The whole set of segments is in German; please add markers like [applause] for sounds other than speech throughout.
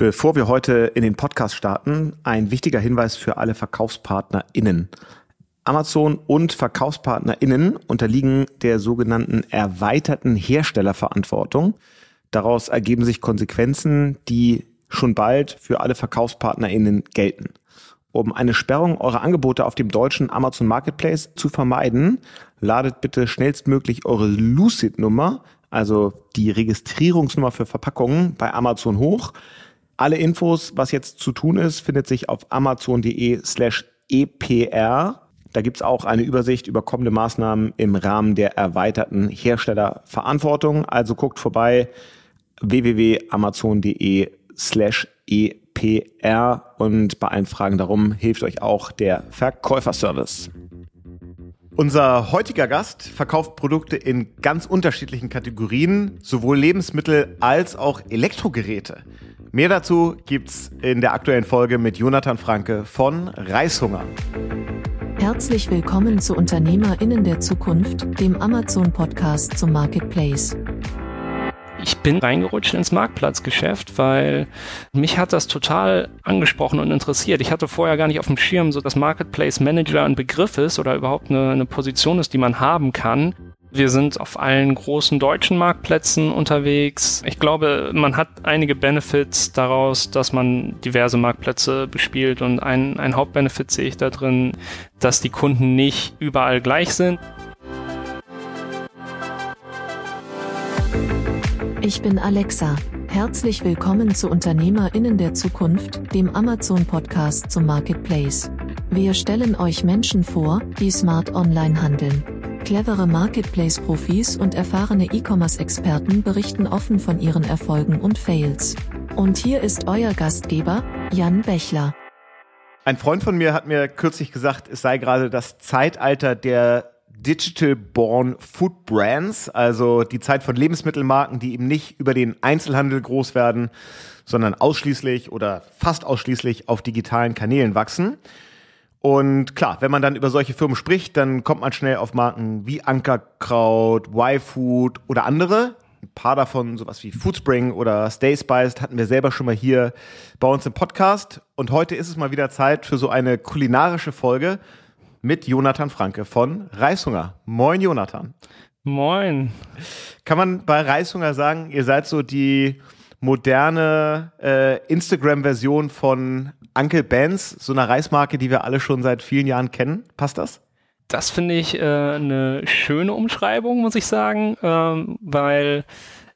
Bevor wir heute in den Podcast starten, ein wichtiger Hinweis für alle VerkaufspartnerInnen. Amazon und VerkaufspartnerInnen unterliegen der sogenannten erweiterten Herstellerverantwortung. Daraus ergeben sich Konsequenzen, die schon bald für alle VerkaufspartnerInnen gelten. Um eine Sperrung eurer Angebote auf dem deutschen Amazon Marketplace zu vermeiden, ladet bitte schnellstmöglich eure Lucid-Nummer, also die Registrierungsnummer für Verpackungen, bei Amazon hoch. Alle Infos, was jetzt zu tun ist, findet sich auf amazon.de slash epr. Da gibt's auch eine Übersicht über kommende Maßnahmen im Rahmen der erweiterten Herstellerverantwortung. Also guckt vorbei www.amazon.de slash epr und bei allen Fragen darum hilft euch auch der Verkäuferservice. Unser heutiger Gast verkauft Produkte in ganz unterschiedlichen Kategorien, sowohl Lebensmittel als auch Elektrogeräte. Mehr dazu gibt's in der aktuellen Folge mit Jonathan Franke von Reishunger. Herzlich willkommen zu Unternehmerinnen der Zukunft, dem Amazon Podcast zum Marketplace. Ich bin reingerutscht ins Marktplatzgeschäft, weil mich hat das total angesprochen und interessiert. Ich hatte vorher gar nicht auf dem Schirm, so dass Marketplace Manager ein Begriff ist oder überhaupt eine, eine Position ist, die man haben kann. Wir sind auf allen großen deutschen Marktplätzen unterwegs. Ich glaube, man hat einige Benefits daraus, dass man diverse Marktplätze bespielt und ein, ein Hauptbenefit sehe ich da drin, dass die Kunden nicht überall gleich sind. Ich bin Alexa. Herzlich willkommen zu Unternehmerinnen der Zukunft, dem Amazon Podcast zum Marketplace. Wir stellen euch Menschen vor, die smart online handeln. Clevere Marketplace-Profis und erfahrene E-Commerce-Experten berichten offen von ihren Erfolgen und Fails. Und hier ist euer Gastgeber, Jan Bechler. Ein Freund von mir hat mir kürzlich gesagt, es sei gerade das Zeitalter der Digital-Born Food Brands, also die Zeit von Lebensmittelmarken, die eben nicht über den Einzelhandel groß werden, sondern ausschließlich oder fast ausschließlich auf digitalen Kanälen wachsen. Und klar, wenn man dann über solche Firmen spricht, dann kommt man schnell auf Marken wie Ankerkraut, Y-Food oder andere. Ein paar davon, sowas wie Foodspring oder Stay Spiced, hatten wir selber schon mal hier bei uns im Podcast. Und heute ist es mal wieder Zeit für so eine kulinarische Folge mit Jonathan Franke von Reishunger. Moin, Jonathan. Moin. Kann man bei Reishunger sagen, ihr seid so die moderne äh, Instagram-Version von Uncle Ben's, so einer Reismarke, die wir alle schon seit vielen Jahren kennen? Passt das? Das finde ich äh, eine schöne Umschreibung, muss ich sagen, ähm, weil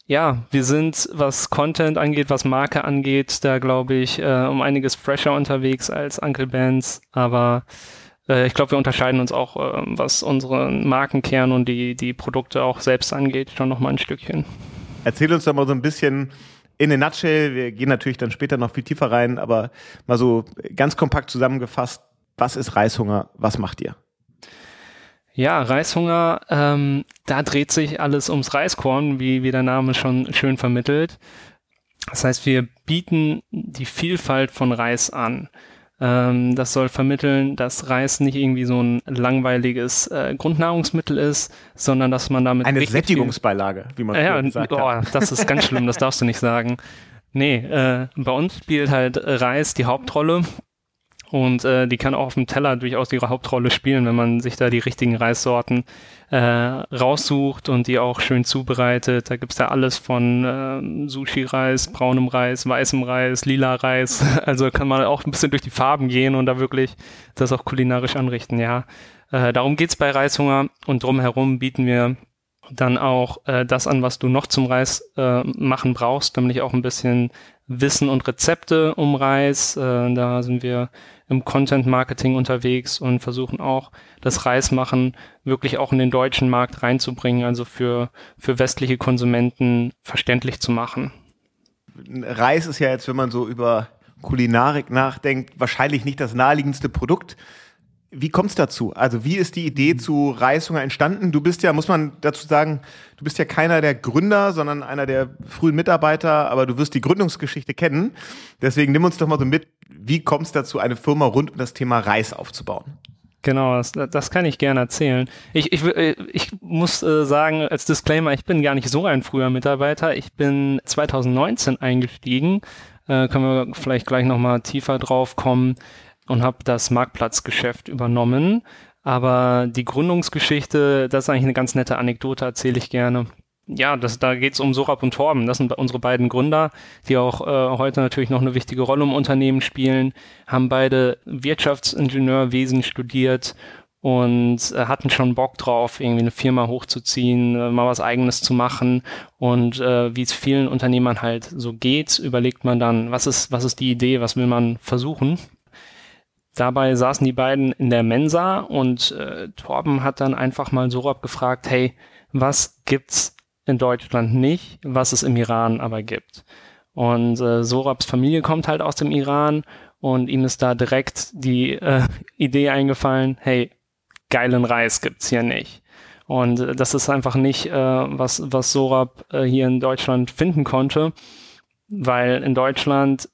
ja, wir sind, was Content angeht, was Marke angeht, da glaube ich, äh, um einiges fresher unterwegs als Uncle Ben's, aber äh, ich glaube, wir unterscheiden uns auch, äh, was unseren Markenkern und die, die Produkte auch selbst angeht, schon nochmal ein Stückchen. Erzähl uns doch mal so ein bisschen in a nutshell, wir gehen natürlich dann später noch viel tiefer rein, aber mal so ganz kompakt zusammengefasst, was ist Reishunger, was macht ihr? Ja, Reishunger, ähm, da dreht sich alles ums Reiskorn, wie, wie der Name schon schön vermittelt. Das heißt, wir bieten die Vielfalt von Reis an. Ähm, das soll vermitteln, dass Reis nicht irgendwie so ein langweiliges äh, Grundnahrungsmittel ist, sondern dass man damit eine Sättigungsbeilage, wie man ja, sagt. Oh, das ist ganz schlimm, das darfst du nicht sagen. Nee, äh, bei uns spielt halt Reis die Hauptrolle und äh, die kann auch auf dem Teller durchaus ihre Hauptrolle spielen, wenn man sich da die richtigen Reissorten äh, raussucht und die auch schön zubereitet. Da gibt's ja alles von äh, Sushi-Reis, braunem Reis, weißem Reis, lila Reis. [laughs] Also kann man auch ein bisschen durch die Farben gehen und da wirklich das auch kulinarisch anrichten, ja. Äh, darum geht's bei Reishunger und drumherum bieten wir dann auch äh, das an, was du noch zum Reis äh, machen brauchst, nämlich auch ein bisschen Wissen und Rezepte um Reis. Äh, da sind wir im Content Marketing unterwegs und versuchen auch das Reismachen wirklich auch in den deutschen Markt reinzubringen, also für, für westliche Konsumenten verständlich zu machen. Reis ist ja jetzt, wenn man so über Kulinarik nachdenkt, wahrscheinlich nicht das naheliegendste Produkt. Wie kommt es dazu? Also wie ist die Idee zu Reishunger entstanden? Du bist ja, muss man dazu sagen, du bist ja keiner der Gründer, sondern einer der frühen Mitarbeiter, aber du wirst die Gründungsgeschichte kennen. Deswegen nimm uns doch mal so mit, wie kommt es dazu, eine Firma rund um das Thema Reis aufzubauen? Genau, das, das kann ich gerne erzählen. Ich, ich, äh, ich muss äh, sagen, als Disclaimer, ich bin gar nicht so ein früher Mitarbeiter. Ich bin 2019 eingestiegen äh, können wir vielleicht gleich nochmal tiefer drauf kommen und habe das Marktplatzgeschäft übernommen. Aber die Gründungsgeschichte, das ist eigentlich eine ganz nette Anekdote, erzähle ich gerne. Ja, das, da geht es um Sorab und Torben. Das sind unsere beiden Gründer, die auch äh, heute natürlich noch eine wichtige Rolle im Unternehmen spielen, haben beide Wirtschaftsingenieurwesen studiert und äh, hatten schon Bock drauf, irgendwie eine Firma hochzuziehen, äh, mal was eigenes zu machen. Und äh, wie es vielen Unternehmern halt so geht, überlegt man dann, was ist, was ist die Idee, was will man versuchen. Dabei saßen die beiden in der Mensa und äh, Torben hat dann einfach mal Sorab gefragt, hey, was gibt's in Deutschland nicht, was es im Iran aber gibt? Und äh, Sorabs Familie kommt halt aus dem Iran und ihm ist da direkt die äh, [laughs] Idee eingefallen, hey, geilen Reis gibt's hier nicht. Und äh, das ist einfach nicht, äh, was, was Sorab äh, hier in Deutschland finden konnte weil in Deutschland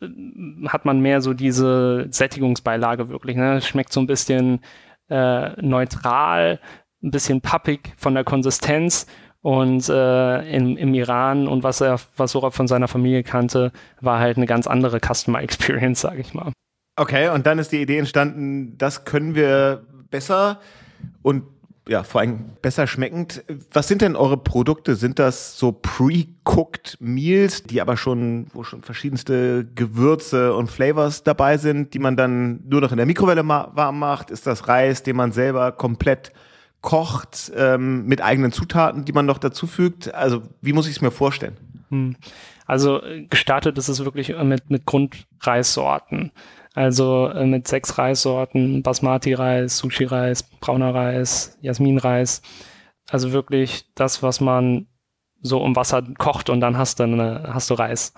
hat man mehr so diese Sättigungsbeilage wirklich. Ne? Schmeckt so ein bisschen äh, neutral, ein bisschen pappig von der Konsistenz. Und äh, im, im Iran und was er, was Sora von seiner Familie kannte, war halt eine ganz andere Customer Experience, sage ich mal. Okay, und dann ist die Idee entstanden, das können wir besser und ja, vor allem besser schmeckend. Was sind denn eure Produkte? Sind das so pre-cooked Meals, die aber schon, wo schon verschiedenste Gewürze und Flavors dabei sind, die man dann nur noch in der Mikrowelle warm macht? Ist das Reis, den man selber komplett kocht, ähm, mit eigenen Zutaten, die man noch dazu fügt? Also, wie muss ich es mir vorstellen? Hm. Also, gestartet ist es wirklich mit, mit Grundreissorten. Also äh, mit sechs Reissorten, Basmati-Reis, Sushi-Reis, brauner Reis, Jasmin-Reis. Also wirklich das, was man so um Wasser kocht und dann hast du, eine, hast du Reis.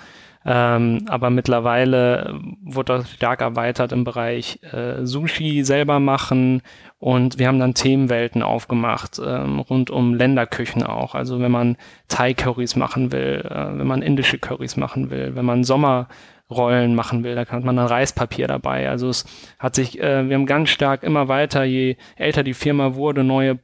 Ähm, aber mittlerweile wurde das stark erweitert im Bereich äh, Sushi selber machen und wir haben dann Themenwelten aufgemacht, ähm, rund um Länderküchen auch. Also wenn man Thai-Currys machen will, äh, wenn man indische Currys machen will, wenn man Sommer Rollen machen will. Da hat man dann Reispapier dabei. Also es hat sich, äh, wir haben ganz stark immer weiter, je älter die Firma wurde, neue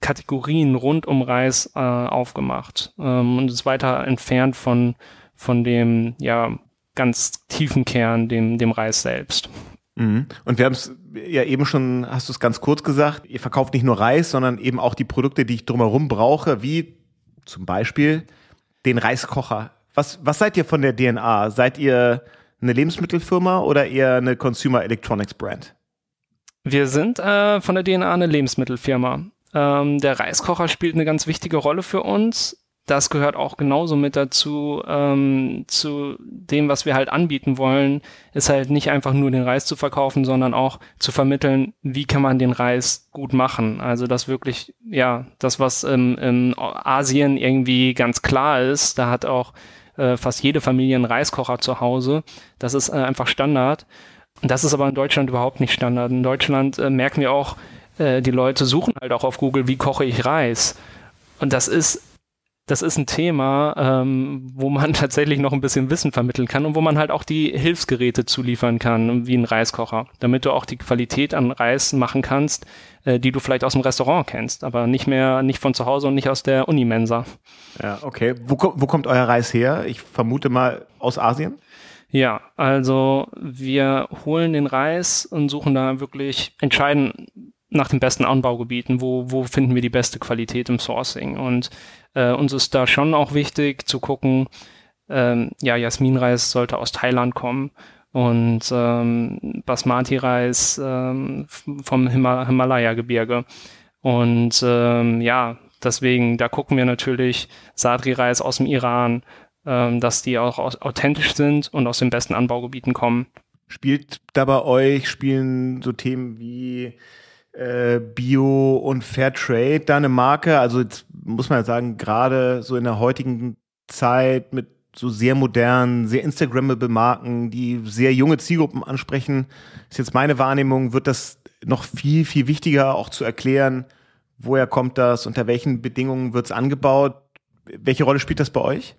Kategorien rund um Reis äh, aufgemacht ähm, und ist weiter entfernt von, von dem, ja, ganz tiefen Kern, dem, dem Reis selbst. Mhm. Und wir haben es ja eben schon, hast du es ganz kurz gesagt, ihr verkauft nicht nur Reis, sondern eben auch die Produkte, die ich drumherum brauche, wie zum Beispiel den Reiskocher was, was seid ihr von der DNA? Seid ihr eine Lebensmittelfirma oder eher eine Consumer Electronics Brand? Wir sind äh, von der DNA eine Lebensmittelfirma. Ähm, der Reiskocher spielt eine ganz wichtige Rolle für uns das gehört auch genauso mit dazu, ähm, zu dem, was wir halt anbieten wollen, ist halt nicht einfach nur den Reis zu verkaufen, sondern auch zu vermitteln, wie kann man den Reis gut machen. Also das wirklich, ja, das, was ähm, in Asien irgendwie ganz klar ist, da hat auch äh, fast jede Familie einen Reiskocher zu Hause. Das ist äh, einfach Standard. Das ist aber in Deutschland überhaupt nicht Standard. In Deutschland äh, merken wir auch, äh, die Leute suchen halt auch auf Google, wie koche ich Reis. Und das ist das ist ein Thema, ähm, wo man [laughs] tatsächlich noch ein bisschen Wissen vermitteln kann und wo man halt auch die Hilfsgeräte zuliefern kann, wie ein Reiskocher, damit du auch die Qualität an Reis machen kannst, äh, die du vielleicht aus dem Restaurant kennst, aber nicht mehr, nicht von zu Hause und nicht aus der Unimensa. Ja, okay. Wo, wo kommt euer Reis her? Ich vermute mal aus Asien? Ja, also wir holen den Reis und suchen da wirklich entscheiden nach den besten Anbaugebieten, wo, wo finden wir die beste Qualität im Sourcing. Und äh, uns ist da schon auch wichtig zu gucken, ähm, ja, Jasminreis sollte aus Thailand kommen und ähm, Basmati-Reis ähm, vom Himal Himalaya-Gebirge. Und ähm, ja, deswegen, da gucken wir natürlich Sadri-Reis aus dem Iran, ähm, dass die auch authentisch sind und aus den besten Anbaugebieten kommen. Spielt da bei euch, spielen so Themen wie äh, Bio und Fairtrade da eine Marke? Also jetzt muss man sagen, gerade so in der heutigen Zeit mit so sehr modernen, sehr Instagrammable Marken, die sehr junge Zielgruppen ansprechen, ist jetzt meine Wahrnehmung, wird das noch viel, viel wichtiger auch zu erklären, woher kommt das, unter welchen Bedingungen wird es angebaut. Welche Rolle spielt das bei euch?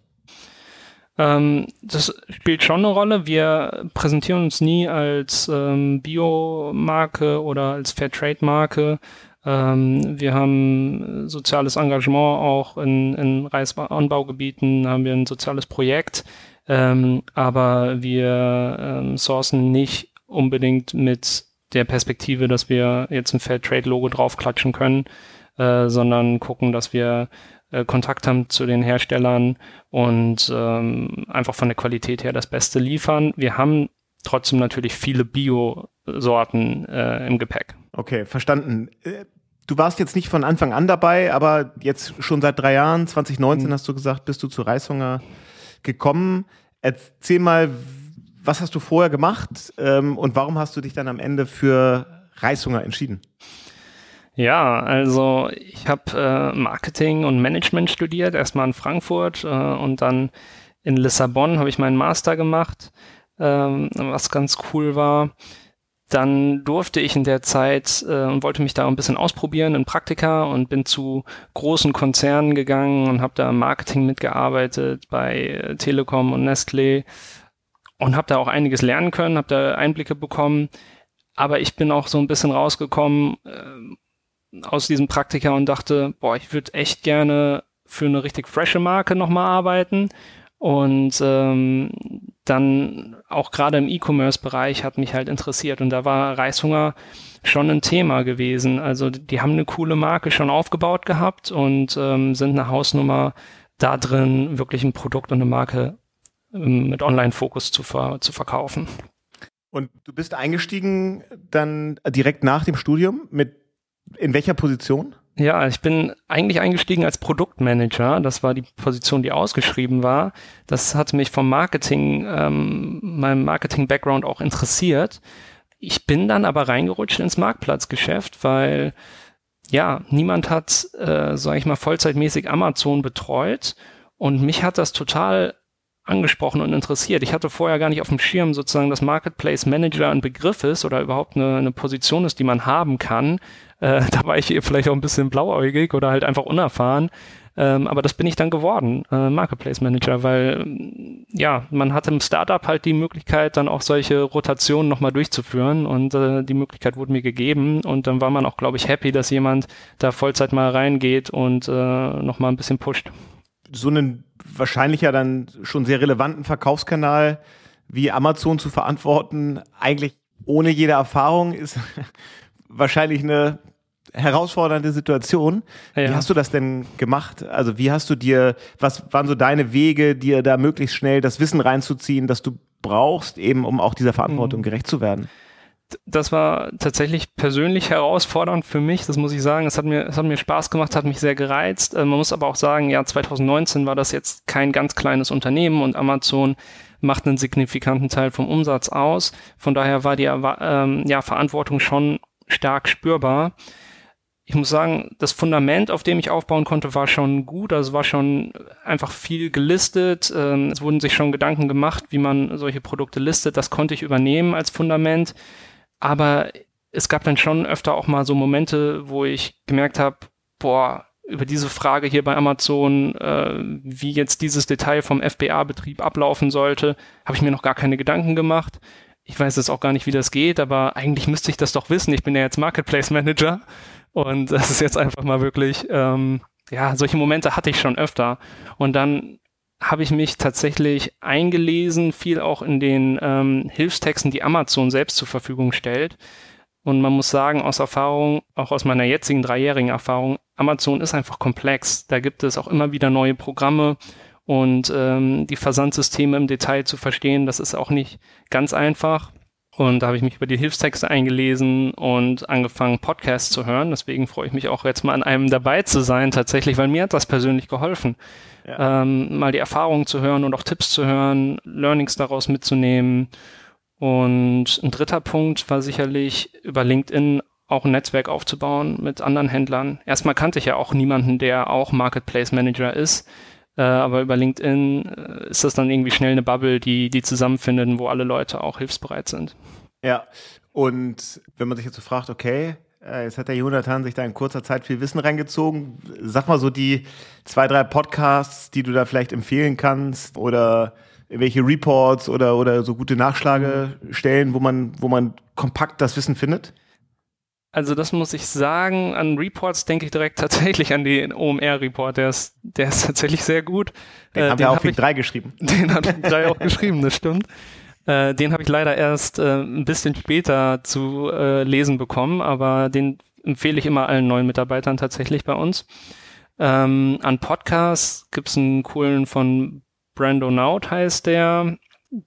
Ähm, das spielt schon eine Rolle. Wir präsentieren uns nie als ähm, Biomarke oder als Fairtrade-Marke. Ähm, wir haben soziales Engagement auch in, in Reisanbaugebieten, haben wir ein soziales Projekt. Ähm, aber wir ähm, sourcen nicht unbedingt mit der Perspektive, dass wir jetzt ein Fair Trade Logo draufklatschen können, äh, sondern gucken, dass wir äh, Kontakt haben zu den Herstellern und ähm, einfach von der Qualität her das Beste liefern. Wir haben trotzdem natürlich viele Bio-Sorten äh, im Gepäck. Okay, verstanden. Äh, du warst jetzt nicht von Anfang an dabei, aber jetzt schon seit drei Jahren, 2019 mhm. hast du gesagt, bist du zu Reishunger gekommen. Erzähl mal, was hast du vorher gemacht ähm, und warum hast du dich dann am Ende für Reishunger entschieden? Ja, also ich habe äh, Marketing und Management studiert, erstmal in Frankfurt äh, und dann in Lissabon habe ich meinen Master gemacht, ähm, was ganz cool war. Dann durfte ich in der Zeit äh, und wollte mich da ein bisschen ausprobieren in Praktika und bin zu großen Konzernen gegangen und habe da im Marketing mitgearbeitet bei äh, Telekom und Nestlé und habe da auch einiges lernen können, habe da Einblicke bekommen. Aber ich bin auch so ein bisschen rausgekommen äh, aus diesem Praktika und dachte, boah, ich würde echt gerne für eine richtig frische Marke nochmal arbeiten. Und ähm, dann auch gerade im E-Commerce-Bereich hat mich halt interessiert. Und da war Reishunger schon ein Thema gewesen. Also die haben eine coole Marke schon aufgebaut gehabt und ähm, sind eine Hausnummer da drin, wirklich ein Produkt und eine Marke ähm, mit Online-Fokus zu, ver zu verkaufen. Und du bist eingestiegen dann direkt nach dem Studium mit in welcher Position? Ja, ich bin eigentlich eingestiegen als Produktmanager. Das war die Position, die ausgeschrieben war. Das hat mich vom Marketing, ähm, meinem Marketing-Background auch interessiert. Ich bin dann aber reingerutscht ins Marktplatzgeschäft, weil ja, niemand hat, äh, sage ich mal, vollzeitmäßig Amazon betreut und mich hat das total angesprochen und interessiert. Ich hatte vorher gar nicht auf dem Schirm sozusagen, dass Marketplace Manager ein Begriff ist oder überhaupt eine, eine Position ist, die man haben kann. Äh, [laughs] da war ich vielleicht auch ein bisschen blauäugig oder halt einfach unerfahren. Ähm, aber das bin ich dann geworden, äh, Marketplace Manager, weil ja, man hatte im Startup halt die Möglichkeit, dann auch solche Rotationen nochmal durchzuführen und äh, die Möglichkeit wurde mir gegeben und dann war man auch, glaube ich, happy, dass jemand da Vollzeit mal reingeht und äh, nochmal ein bisschen pusht. So einen wahrscheinlich ja dann schon sehr relevanten Verkaufskanal wie Amazon zu verantworten, eigentlich ohne jede Erfahrung ist [laughs] wahrscheinlich eine herausfordernde Situation. Ja. Wie hast du das denn gemacht? Also wie hast du dir, was waren so deine Wege, dir da möglichst schnell das Wissen reinzuziehen, das du brauchst, eben um auch dieser Verantwortung mhm. gerecht zu werden? das war tatsächlich persönlich herausfordernd für mich, das muss ich sagen. Es hat mir, es hat mir Spaß gemacht, hat mich sehr gereizt. Äh, man muss aber auch sagen, ja, 2019 war das jetzt kein ganz kleines Unternehmen und Amazon macht einen signifikanten Teil vom Umsatz aus. Von daher war die ähm, ja, Verantwortung schon stark spürbar. Ich muss sagen, das Fundament, auf dem ich aufbauen konnte, war schon gut. Also war schon einfach viel gelistet. Ähm, es wurden sich schon Gedanken gemacht, wie man solche Produkte listet. Das konnte ich übernehmen als Fundament. Aber es gab dann schon öfter auch mal so Momente, wo ich gemerkt habe, boah, über diese Frage hier bei Amazon, äh, wie jetzt dieses Detail vom FBA-Betrieb ablaufen sollte, habe ich mir noch gar keine Gedanken gemacht. Ich weiß jetzt auch gar nicht, wie das geht, aber eigentlich müsste ich das doch wissen. Ich bin ja jetzt Marketplace Manager und das ist jetzt einfach mal wirklich, ähm, ja, solche Momente hatte ich schon öfter. Und dann habe ich mich tatsächlich eingelesen, viel auch in den ähm, Hilfstexten, die Amazon selbst zur Verfügung stellt. Und man muss sagen, aus Erfahrung, auch aus meiner jetzigen dreijährigen Erfahrung, Amazon ist einfach komplex. Da gibt es auch immer wieder neue Programme und ähm, die Versandsysteme im Detail zu verstehen, das ist auch nicht ganz einfach. Und da habe ich mich über die Hilfstexte eingelesen und angefangen, Podcasts zu hören. Deswegen freue ich mich auch jetzt mal an einem dabei zu sein, tatsächlich, weil mir hat das persönlich geholfen ja. ähm, mal die Erfahrungen zu hören und auch Tipps zu hören, Learnings daraus mitzunehmen. Und ein dritter Punkt war sicherlich über LinkedIn auch ein Netzwerk aufzubauen mit anderen Händlern. Erstmal kannte ich ja auch niemanden, der auch Marketplace Manager ist. Äh, aber über LinkedIn äh, ist das dann irgendwie schnell eine Bubble, die, die zusammenfindet, wo alle Leute auch hilfsbereit sind. Ja, und wenn man sich jetzt so fragt, okay, äh, jetzt hat der Jonathan sich da in kurzer Zeit viel Wissen reingezogen. Sag mal so die zwei, drei Podcasts, die du da vielleicht empfehlen kannst oder welche Reports oder, oder so gute Nachschlagestellen, wo man, wo man kompakt das Wissen findet? Also das muss ich sagen, an Reports denke ich direkt tatsächlich an den OMR-Report, der ist, der ist tatsächlich sehr gut. Den äh, haben wir auch hab Week 3 geschrieben. [laughs] Den hat Week 3 auch geschrieben, das stimmt. Äh, den habe ich leider erst äh, ein bisschen später zu äh, lesen bekommen, aber den empfehle ich immer allen neuen Mitarbeitern tatsächlich bei uns. Ähm, an Podcasts gibt's einen coolen von Brando Naut heißt der.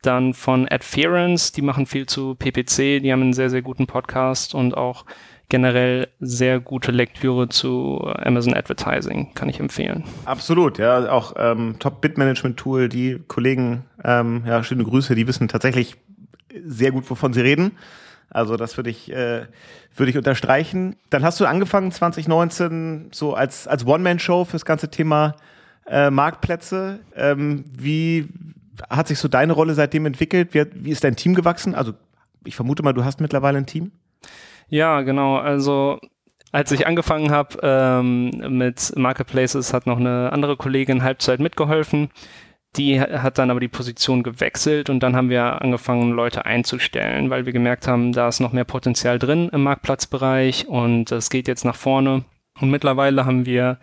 Dann von Adference, die machen viel zu PPC, die haben einen sehr, sehr guten Podcast und auch generell sehr gute Lektüre zu Amazon Advertising, kann ich empfehlen. Absolut, ja, auch ähm, Top-Bit-Management-Tool, die Kollegen, ähm, ja, schöne Grüße, die wissen tatsächlich sehr gut, wovon sie reden. Also das würde ich, äh, würde ich unterstreichen. Dann hast du angefangen 2019 so als, als One-Man-Show fürs ganze Thema äh, Marktplätze. Ähm, wie hat sich so deine Rolle seitdem entwickelt? Wie, wie ist dein Team gewachsen? Also ich vermute mal, du hast mittlerweile ein Team. Ja, genau. Also als ich angefangen habe ähm, mit Marketplaces, hat noch eine andere Kollegin Halbzeit mitgeholfen. Die hat dann aber die Position gewechselt und dann haben wir angefangen, Leute einzustellen, weil wir gemerkt haben, da ist noch mehr Potenzial drin im Marktplatzbereich und es geht jetzt nach vorne. Und mittlerweile haben wir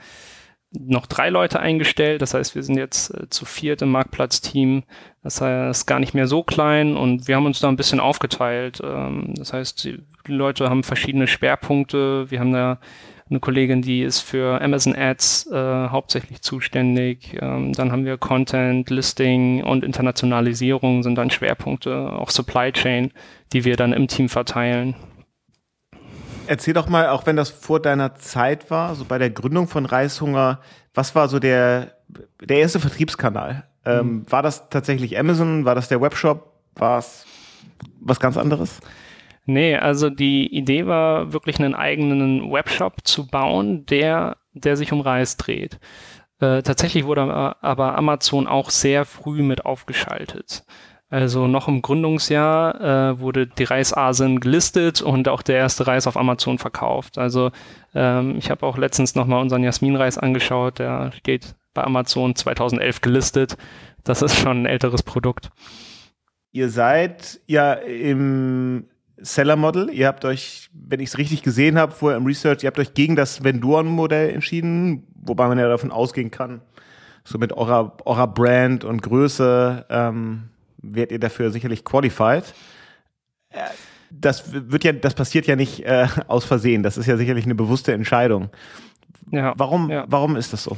noch drei Leute eingestellt. Das heißt, wir sind jetzt äh, zu viert im Marktplatzteam. Das heißt, gar nicht mehr so klein und wir haben uns da ein bisschen aufgeteilt. Ähm, das heißt, die Leute haben verschiedene Schwerpunkte. Wir haben da eine Kollegin, die ist für Amazon Ads äh, hauptsächlich zuständig. Ähm, dann haben wir Content, Listing und Internationalisierung sind dann Schwerpunkte, auch Supply Chain, die wir dann im Team verteilen. Erzähl doch mal, auch wenn das vor deiner Zeit war, so bei der Gründung von Reishunger, was war so der, der erste Vertriebskanal? Ähm, mhm. War das tatsächlich Amazon? War das der Webshop? War es was ganz anderes? Nee, also die Idee war wirklich einen eigenen Webshop zu bauen, der, der sich um Reis dreht. Äh, tatsächlich wurde aber Amazon auch sehr früh mit aufgeschaltet. Also noch im Gründungsjahr äh, wurde die Reisasen gelistet und auch der erste Reis auf Amazon verkauft. Also ähm, ich habe auch letztens nochmal unseren Jasminreis angeschaut, der steht bei Amazon 2011 gelistet. Das ist schon ein älteres Produkt. Ihr seid ja im Seller Model. Ihr habt euch, wenn ich es richtig gesehen habe, vorher im Research, ihr habt euch gegen das Vendoren-Modell entschieden, wobei man ja davon ausgehen kann, so mit eurer, eurer Brand und Größe ähm, werdet ihr dafür sicherlich qualified. Äh, das wird ja, das passiert ja nicht äh, [laughs] aus Versehen. Das ist ja sicherlich eine bewusste Entscheidung. Ja, warum, ja. warum ist das so?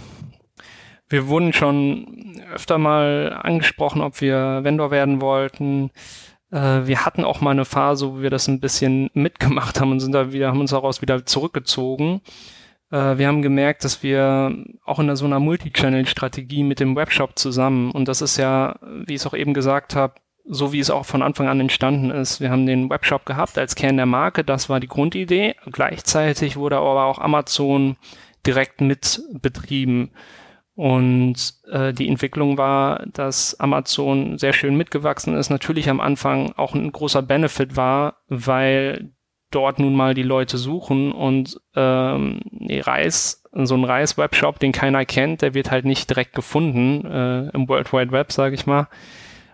Wir wurden schon öfter mal angesprochen, ob wir Vendor werden wollten. Äh, wir hatten auch mal eine Phase, wo wir das ein bisschen mitgemacht haben und sind da wieder, haben uns daraus wieder zurückgezogen. Äh, wir haben gemerkt, dass wir auch in so einer Multi-Channel-Strategie mit dem Webshop zusammen, und das ist ja, wie ich es auch eben gesagt habe, so wie es auch von Anfang an entstanden ist. Wir haben den Webshop gehabt als Kern der Marke, das war die Grundidee. Gleichzeitig wurde aber auch Amazon direkt mit betrieben. Und äh, die Entwicklung war, dass Amazon sehr schön mitgewachsen ist. Natürlich am Anfang auch ein großer Benefit war, weil dort nun mal die Leute suchen und ähm, Reis, so ein Reis-Webshop, den keiner kennt, der wird halt nicht direkt gefunden äh, im World Wide Web, sage ich mal.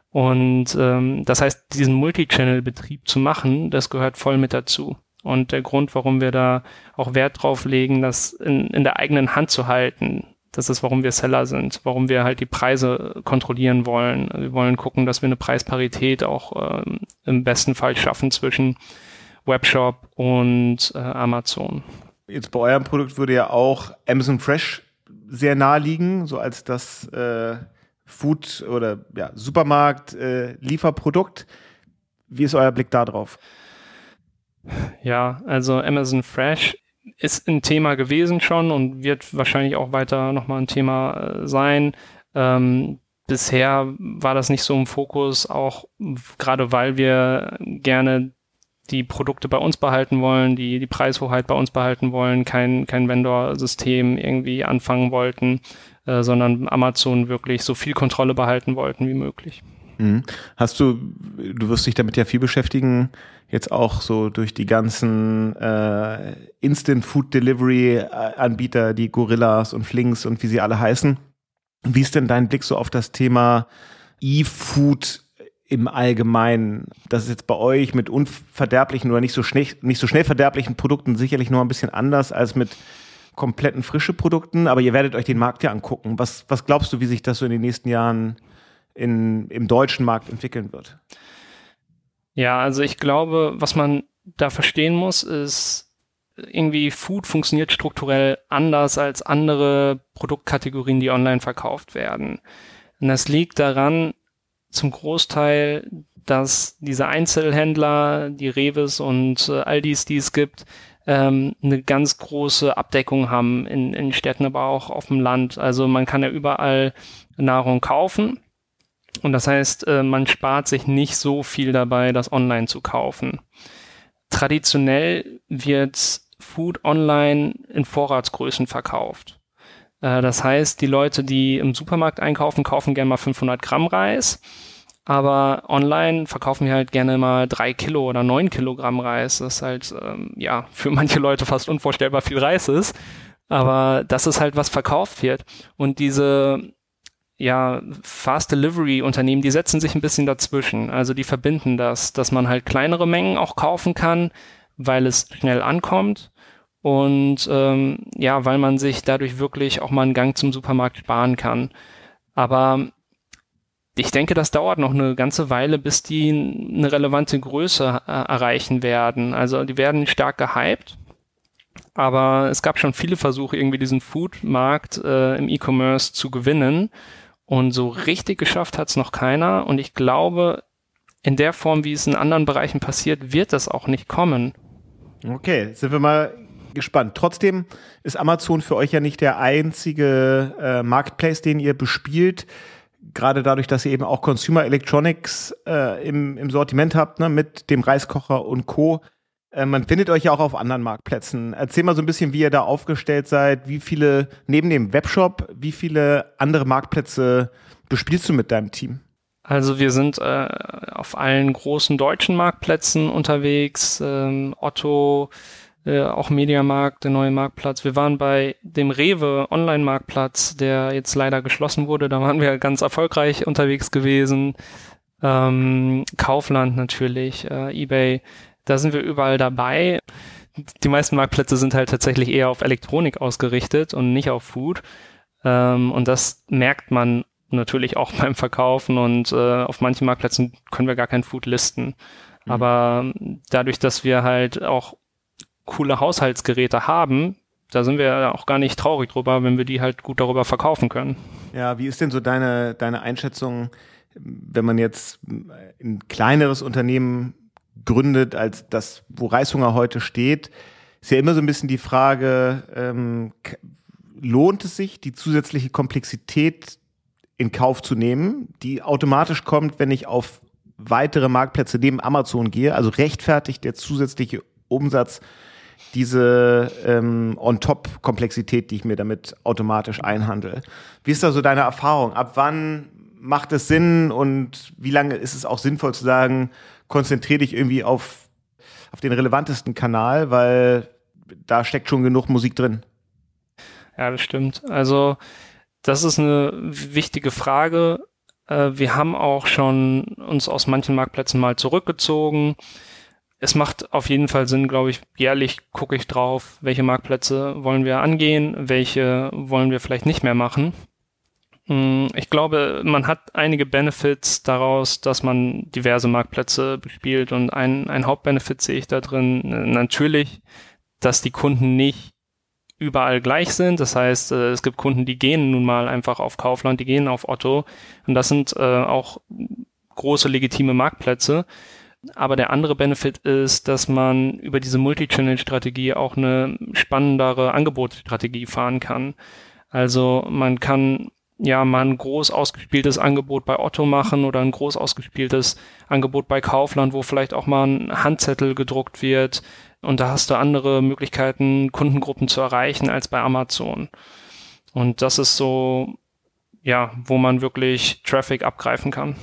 Und ähm, das heißt, diesen Multi-Channel-Betrieb zu machen, das gehört voll mit dazu. Und der Grund, warum wir da auch Wert drauf legen, das in, in der eigenen Hand zu halten, das ist, warum wir Seller sind, warum wir halt die Preise kontrollieren wollen. Wir wollen gucken, dass wir eine Preisparität auch ähm, im besten Fall schaffen zwischen Webshop und äh, Amazon. Jetzt bei eurem Produkt würde ja auch Amazon Fresh sehr nahe liegen, so als das äh, Food- oder ja, Supermarkt-Lieferprodukt. Äh, Wie ist euer Blick da drauf? Ja, also Amazon Fresh ist ein Thema gewesen schon und wird wahrscheinlich auch weiter nochmal ein Thema äh, sein. Ähm, bisher war das nicht so im Fokus, auch gerade weil wir gerne die Produkte bei uns behalten wollen, die die Preishoheit bei uns behalten wollen, kein, kein Vendor-System irgendwie anfangen wollten, äh, sondern Amazon wirklich so viel Kontrolle behalten wollten wie möglich. Mhm. Hast du, du wirst dich damit ja viel beschäftigen, jetzt auch so durch die ganzen äh, Instant Food Delivery äh, Anbieter, die Gorillas und Flinks und wie sie alle heißen. Wie ist denn dein Blick so auf das Thema E-Food im Allgemeinen? Das ist jetzt bei euch mit unverderblichen oder nicht so schnell, nicht so schnell verderblichen Produkten sicherlich noch ein bisschen anders als mit kompletten frische Produkten, aber ihr werdet euch den Markt ja angucken. Was, was glaubst du, wie sich das so in den nächsten Jahren in, im deutschen Markt entwickeln wird? Ja, also ich glaube, was man da verstehen muss, ist, irgendwie Food funktioniert strukturell anders als andere Produktkategorien, die online verkauft werden. Und das liegt daran, zum Großteil, dass diese Einzelhändler, die Reves und äh, Aldis, die es gibt, ähm, eine ganz große Abdeckung haben in, in Städten, aber auch auf dem Land. Also man kann ja überall Nahrung kaufen. Und das heißt, äh, man spart sich nicht so viel dabei, das online zu kaufen. Traditionell wird Food online in Vorratsgrößen verkauft. Äh, das heißt, die Leute, die im Supermarkt einkaufen, kaufen gerne mal 500 Gramm Reis. Aber online verkaufen wir halt gerne mal drei Kilo oder neun Kilogramm Reis. Das ist halt, ähm, ja, für [laughs] manche Leute fast unvorstellbar viel Reis ist. Aber das ist halt, was verkauft wird. Und diese, ja, Fast Delivery Unternehmen, die setzen sich ein bisschen dazwischen. Also die verbinden das, dass man halt kleinere Mengen auch kaufen kann, weil es schnell ankommt und ähm, ja, weil man sich dadurch wirklich auch mal einen Gang zum Supermarkt sparen kann. Aber ich denke, das dauert noch eine ganze Weile, bis die eine relevante Größe äh, erreichen werden. Also die werden stark gehypt, aber es gab schon viele Versuche, irgendwie diesen Food-Markt äh, im E-Commerce zu gewinnen. Und so richtig geschafft hat es noch keiner. Und ich glaube, in der Form, wie es in anderen Bereichen passiert, wird das auch nicht kommen. Okay, sind wir mal gespannt. Trotzdem ist Amazon für euch ja nicht der einzige äh, Marketplace, den ihr bespielt. Gerade dadurch, dass ihr eben auch Consumer Electronics äh, im, im Sortiment habt, ne, mit dem Reiskocher und Co. Äh, man findet euch ja auch auf anderen Marktplätzen. Erzähl mal so ein bisschen, wie ihr da aufgestellt seid. Wie viele, neben dem Webshop, wie viele andere Marktplätze bespielst du mit deinem Team? Also wir sind äh, auf allen großen deutschen Marktplätzen unterwegs. Ähm, Otto, äh, auch Mediamarkt, der neue Marktplatz. Wir waren bei dem Rewe Online-Marktplatz, der jetzt leider geschlossen wurde. Da waren wir ganz erfolgreich unterwegs gewesen. Ähm, Kaufland natürlich, äh, eBay. Da sind wir überall dabei. Die meisten Marktplätze sind halt tatsächlich eher auf Elektronik ausgerichtet und nicht auf Food. Ähm, und das merkt man natürlich auch [laughs] beim Verkaufen und äh, auf manchen Marktplätzen können wir gar kein Food listen. Mhm. Aber dadurch, dass wir halt auch coole Haushaltsgeräte haben, da sind wir auch gar nicht traurig drüber, wenn wir die halt gut darüber verkaufen können. Ja, wie ist denn so deine, deine Einschätzung, wenn man jetzt ein kleineres Unternehmen gründet, als das, wo Reishunger heute steht, ist ja immer so ein bisschen die Frage, ähm, lohnt es sich, die zusätzliche Komplexität in Kauf zu nehmen, die automatisch kommt, wenn ich auf weitere Marktplätze neben Amazon gehe, also rechtfertigt der zusätzliche Umsatz diese ähm, On-Top-Komplexität, die ich mir damit automatisch einhandle. Wie ist da so deine Erfahrung? Ab wann macht es Sinn und wie lange ist es auch sinnvoll zu sagen, konzentriere dich irgendwie auf, auf den relevantesten Kanal, weil da steckt schon genug Musik drin? Ja, das stimmt. Also das ist eine wichtige Frage. Äh, wir haben auch schon uns aus manchen Marktplätzen mal zurückgezogen es macht auf jeden Fall Sinn, glaube ich, jährlich gucke ich drauf, welche Marktplätze wollen wir angehen, welche wollen wir vielleicht nicht mehr machen. Hm, ich glaube, man hat einige Benefits daraus, dass man diverse Marktplätze bespielt und ein, ein Hauptbenefit sehe ich da drin natürlich, dass die Kunden nicht überall gleich sind. Das heißt, äh, es gibt Kunden, die gehen nun mal einfach auf Kaufland, die gehen auf Otto und das sind äh, auch große legitime Marktplätze. Aber der andere Benefit ist, dass man über diese Multi-Channel-Strategie auch eine spannendere Angebotsstrategie fahren kann. Also man kann ja mal ein groß ausgespieltes Angebot bei Otto machen oder ein groß ausgespieltes Angebot bei Kaufland, wo vielleicht auch mal ein Handzettel gedruckt wird. Und da hast du andere Möglichkeiten, Kundengruppen zu erreichen als bei Amazon. Und das ist so, ja, wo man wirklich Traffic abgreifen kann.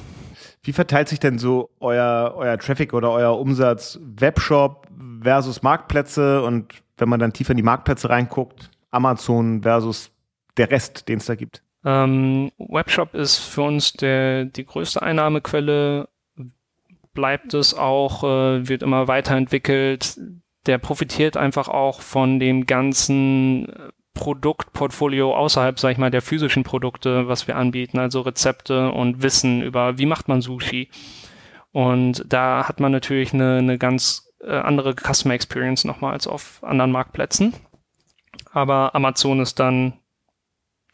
Wie verteilt sich denn so euer, euer Traffic oder euer Umsatz Webshop versus Marktplätze und wenn man dann tiefer in die Marktplätze reinguckt, Amazon versus der Rest, den es da gibt? Ähm, Webshop ist für uns der, die größte Einnahmequelle. bleibt es auch, äh, wird immer weiterentwickelt. Der profitiert einfach auch von dem ganzen Produktportfolio außerhalb, sag ich mal, der physischen Produkte, was wir anbieten, also Rezepte und Wissen über, wie macht man Sushi. Und da hat man natürlich eine, eine ganz äh, andere Customer Experience nochmal als auf anderen Marktplätzen. Aber Amazon ist dann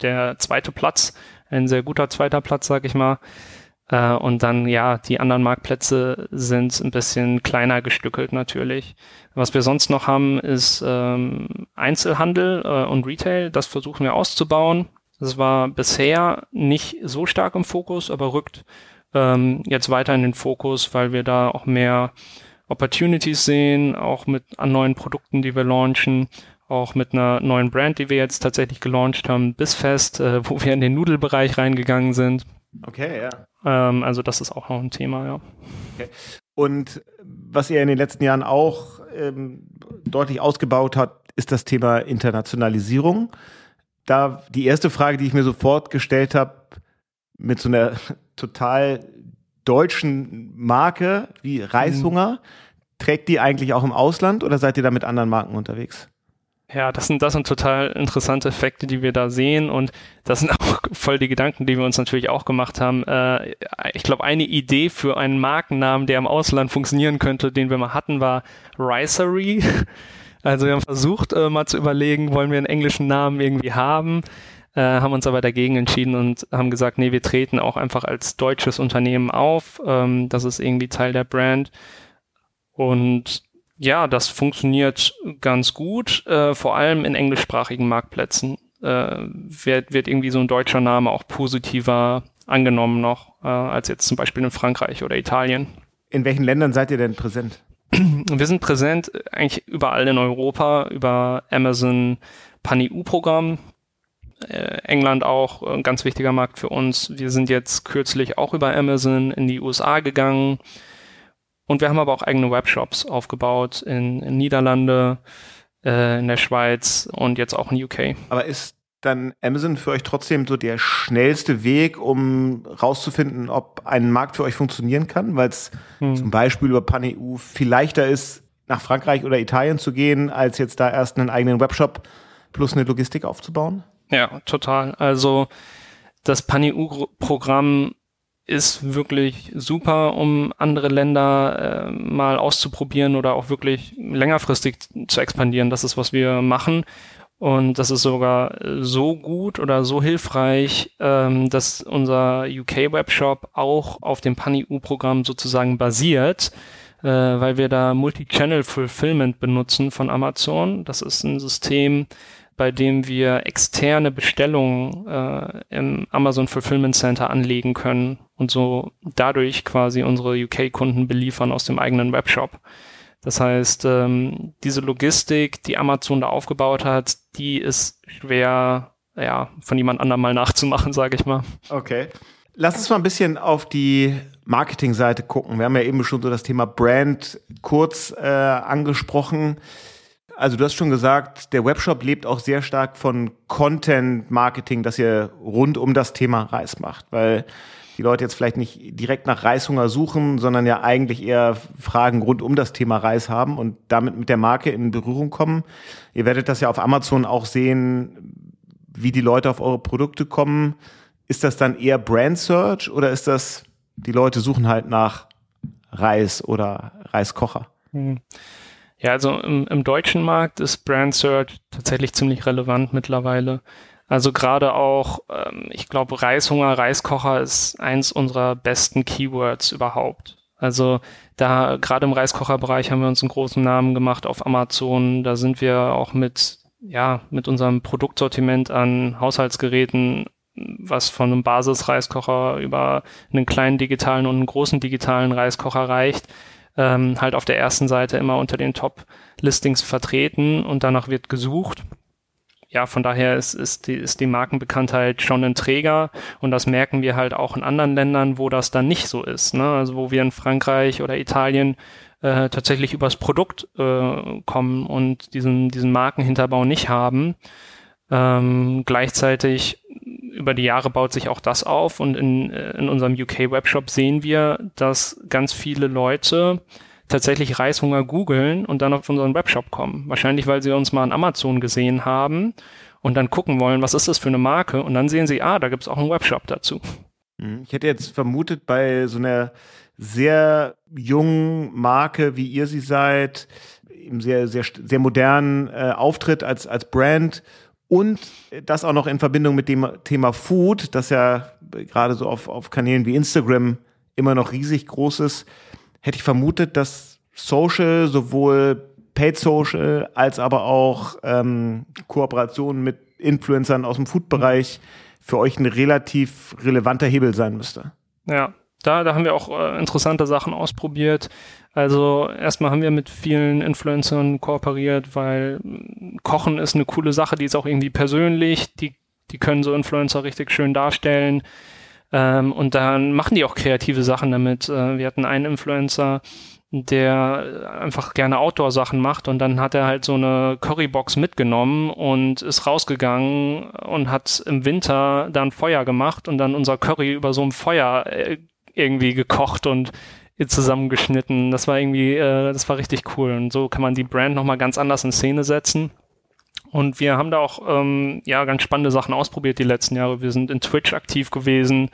der zweite Platz, ein sehr guter zweiter Platz, sag ich mal. Äh, und dann, ja, die anderen Marktplätze sind ein bisschen kleiner gestückelt natürlich. Was wir sonst noch haben, ist ähm, Einzelhandel äh, und Retail. Das versuchen wir auszubauen. Das war bisher nicht so stark im Fokus, aber rückt ähm, jetzt weiter in den Fokus, weil wir da auch mehr Opportunities sehen, auch mit an neuen Produkten, die wir launchen, auch mit einer neuen Brand, die wir jetzt tatsächlich gelauncht haben, Bissfest, äh, wo wir in den Nudelbereich reingegangen sind. Okay, ja. Ähm, also das ist auch noch ein Thema, ja. Okay. Und was ihr in den letzten Jahren auch ähm, deutlich ausgebaut habt, ist das Thema Internationalisierung. Da die erste Frage, die ich mir sofort gestellt habe, mit so einer [laughs] total deutschen Marke wie Reishunger, mhm. trägt die eigentlich auch im Ausland oder seid ihr da mit anderen Marken unterwegs? Ja, das sind, das sind total interessante Effekte, die wir da sehen und das sind [laughs] auch voll die Gedanken, die wir uns natürlich auch gemacht haben. Äh, ich glaube, eine Idee für einen Markennamen, der im Ausland funktionieren könnte, den wir mal hatten, war Ricery. [laughs] Also wir haben versucht, äh, mal zu überlegen, wollen wir einen englischen Namen irgendwie haben, äh, haben uns aber dagegen entschieden und haben gesagt, nee, wir treten auch einfach als deutsches Unternehmen auf. Ähm, das ist irgendwie Teil der Brand. Und ja, das funktioniert ganz gut, äh, vor allem in englischsprachigen Marktplätzen. Äh, wird, wird irgendwie so ein deutscher Name auch positiver angenommen noch, äh, als jetzt zum Beispiel in Frankreich oder Italien. In welchen Ländern seid ihr denn präsent? [clears throat] Wir sind präsent eigentlich überall in Europa über Amazon Pan-EU-Programm. Äh, England auch ein ganz wichtiger Markt für uns. Wir sind jetzt kürzlich auch über Amazon in die USA gegangen. Und wir haben aber auch eigene Webshops aufgebaut in, in Niederlande, äh, in der Schweiz und jetzt auch in UK. Aber ist dann Amazon für euch trotzdem so der schnellste Weg, um rauszufinden, ob ein Markt für euch funktionieren kann, weil es hm. zum Beispiel über PanEU viel leichter ist, nach Frankreich oder Italien zu gehen, als jetzt da erst einen eigenen Webshop plus eine Logistik aufzubauen? Ja, total. Also das PanEU-Programm ist wirklich super, um andere Länder äh, mal auszuprobieren oder auch wirklich längerfristig zu expandieren. Das ist, was wir machen. Und das ist sogar so gut oder so hilfreich, ähm, dass unser UK-Webshop auch auf dem PanEU-Programm sozusagen basiert, äh, weil wir da Multi-Channel Fulfillment benutzen von Amazon. Das ist ein System, bei dem wir externe Bestellungen äh, im Amazon Fulfillment Center anlegen können und so dadurch quasi unsere UK-Kunden beliefern aus dem eigenen Webshop. Das heißt, ähm, diese Logistik, die Amazon da aufgebaut hat, die ist schwer ja, von jemand anderem mal nachzumachen, [laughs] sage ich mal. Okay. Lass uns mal ein bisschen auf die Marketingseite gucken. Wir haben ja eben schon so das Thema Brand kurz äh, angesprochen. Also du hast schon gesagt, der Webshop lebt auch sehr stark von Content-Marketing, das ihr rund um das Thema Reis macht, weil die Leute jetzt vielleicht nicht direkt nach Reishunger suchen, sondern ja eigentlich eher Fragen rund um das Thema Reis haben und damit mit der Marke in Berührung kommen. Ihr werdet das ja auf Amazon auch sehen, wie die Leute auf eure Produkte kommen. Ist das dann eher Brand Search oder ist das, die Leute suchen halt nach Reis oder Reiskocher? Hm. Ja, also im, im deutschen Markt ist Brand Search tatsächlich ziemlich relevant mittlerweile. Also gerade auch, ähm, ich glaube, Reishunger, Reiskocher ist eins unserer besten Keywords überhaupt. Also da gerade im Reiskocherbereich haben wir uns einen großen Namen gemacht auf Amazon. Da sind wir auch mit ja mit unserem Produktsortiment an Haushaltsgeräten, was von einem Basis-Reiskocher über einen kleinen digitalen und einen großen digitalen Reiskocher reicht, ähm, halt auf der ersten Seite immer unter den Top-Listings vertreten und danach wird gesucht. Ja, von daher ist, ist, die, ist die Markenbekanntheit schon ein Träger und das merken wir halt auch in anderen Ländern, wo das dann nicht so ist. Ne? Also wo wir in Frankreich oder Italien äh, tatsächlich übers Produkt äh, kommen und diesen, diesen Markenhinterbau nicht haben. Ähm, gleichzeitig über die Jahre baut sich auch das auf und in, äh, in unserem UK-Webshop sehen wir, dass ganz viele Leute tatsächlich Reishunger googeln und dann auf unseren Webshop kommen. Wahrscheinlich, weil sie uns mal an Amazon gesehen haben und dann gucken wollen, was ist das für eine Marke und dann sehen sie, ah, da gibt es auch einen Webshop dazu. Mhm. Ich hätte jetzt vermutet, bei so einer sehr jungen Marke, wie ihr sie seid, im sehr, sehr, sehr modernen äh, Auftritt als, als Brand und das auch noch in Verbindung mit dem Thema Food, das ja gerade so auf, auf Kanälen wie Instagram immer noch riesig groß ist, hätte ich vermutet, dass Social, sowohl Paid Social als aber auch ähm, Kooperationen mit Influencern aus dem Food-Bereich für euch ein relativ relevanter Hebel sein müsste. Ja, da, da haben wir auch äh, interessante Sachen ausprobiert. Also erstmal haben wir mit vielen Influencern kooperiert, weil mm, Kochen ist eine coole Sache, die ist auch irgendwie persönlich, die, die können so Influencer richtig schön darstellen. Ähm, und dann machen die auch kreative Sachen damit. Äh, wir hatten einen Influencer, der einfach gerne Outdoor-Sachen macht und dann hat er halt so eine Currybox mitgenommen und ist rausgegangen und hat im Winter dann Feuer gemacht und dann unser Curry über so ein Feuer äh, irgendwie gekocht und zusammengeschnitten. Das war irgendwie, äh, das war richtig cool. Und so kann man die Brand nochmal ganz anders in Szene setzen. Und wir haben da auch ähm, ja ganz spannende Sachen ausprobiert die letzten Jahre. Wir sind in Twitch aktiv gewesen,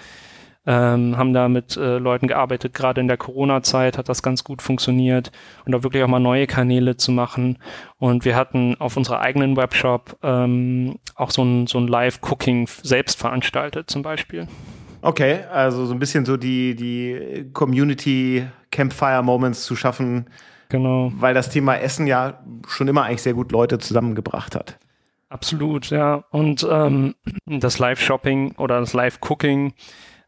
ähm, haben da mit äh, Leuten gearbeitet. Gerade in der Corona-Zeit hat das ganz gut funktioniert und da wirklich auch mal neue Kanäle zu machen. Und wir hatten auf unserer eigenen Webshop ähm, auch so ein, so ein Live-Cooking selbst veranstaltet zum Beispiel. Okay, also so ein bisschen so die, die Community Campfire Moments zu schaffen. Genau. Weil das Thema Essen ja schon immer eigentlich sehr gut Leute zusammengebracht hat. Absolut, ja. Und ähm, das Live-Shopping oder das Live-Cooking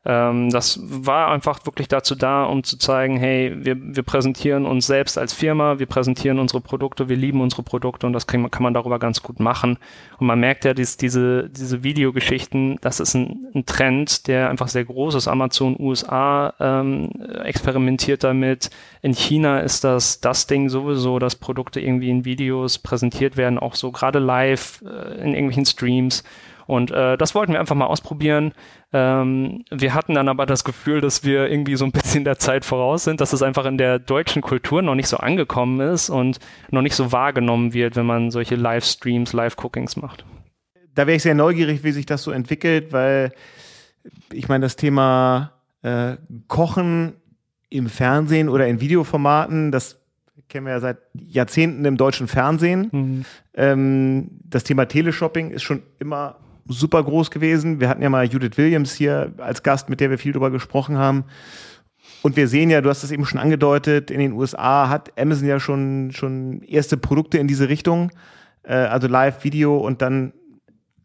ähm, das war einfach wirklich dazu da, um zu zeigen, hey, wir, wir präsentieren uns selbst als Firma, wir präsentieren unsere Produkte, wir lieben unsere Produkte und das kann, kann man darüber ganz gut machen. Und man merkt ja, dies, diese, diese Videogeschichten, das ist ein, ein Trend, der einfach sehr groß ist. Amazon USA ähm, experimentiert damit. In China ist das das Ding sowieso, dass Produkte irgendwie in Videos präsentiert werden, auch so gerade live äh, in irgendwelchen Streams. Und äh, das wollten wir einfach mal ausprobieren. Ähm, wir hatten dann aber das Gefühl, dass wir irgendwie so ein bisschen der Zeit voraus sind, dass es einfach in der deutschen Kultur noch nicht so angekommen ist und noch nicht so wahrgenommen wird, wenn man solche Livestreams, Live-Cookings macht. Da wäre ich sehr neugierig, wie sich das so entwickelt, weil ich meine, das Thema äh, Kochen im Fernsehen oder in Videoformaten, das kennen wir ja seit Jahrzehnten im deutschen Fernsehen. Mhm. Ähm, das Thema Teleshopping ist schon immer super groß gewesen. Wir hatten ja mal Judith Williams hier als Gast, mit der wir viel drüber gesprochen haben. Und wir sehen ja, du hast es eben schon angedeutet, in den USA hat Amazon ja schon, schon erste Produkte in diese Richtung, äh, also Live-Video und dann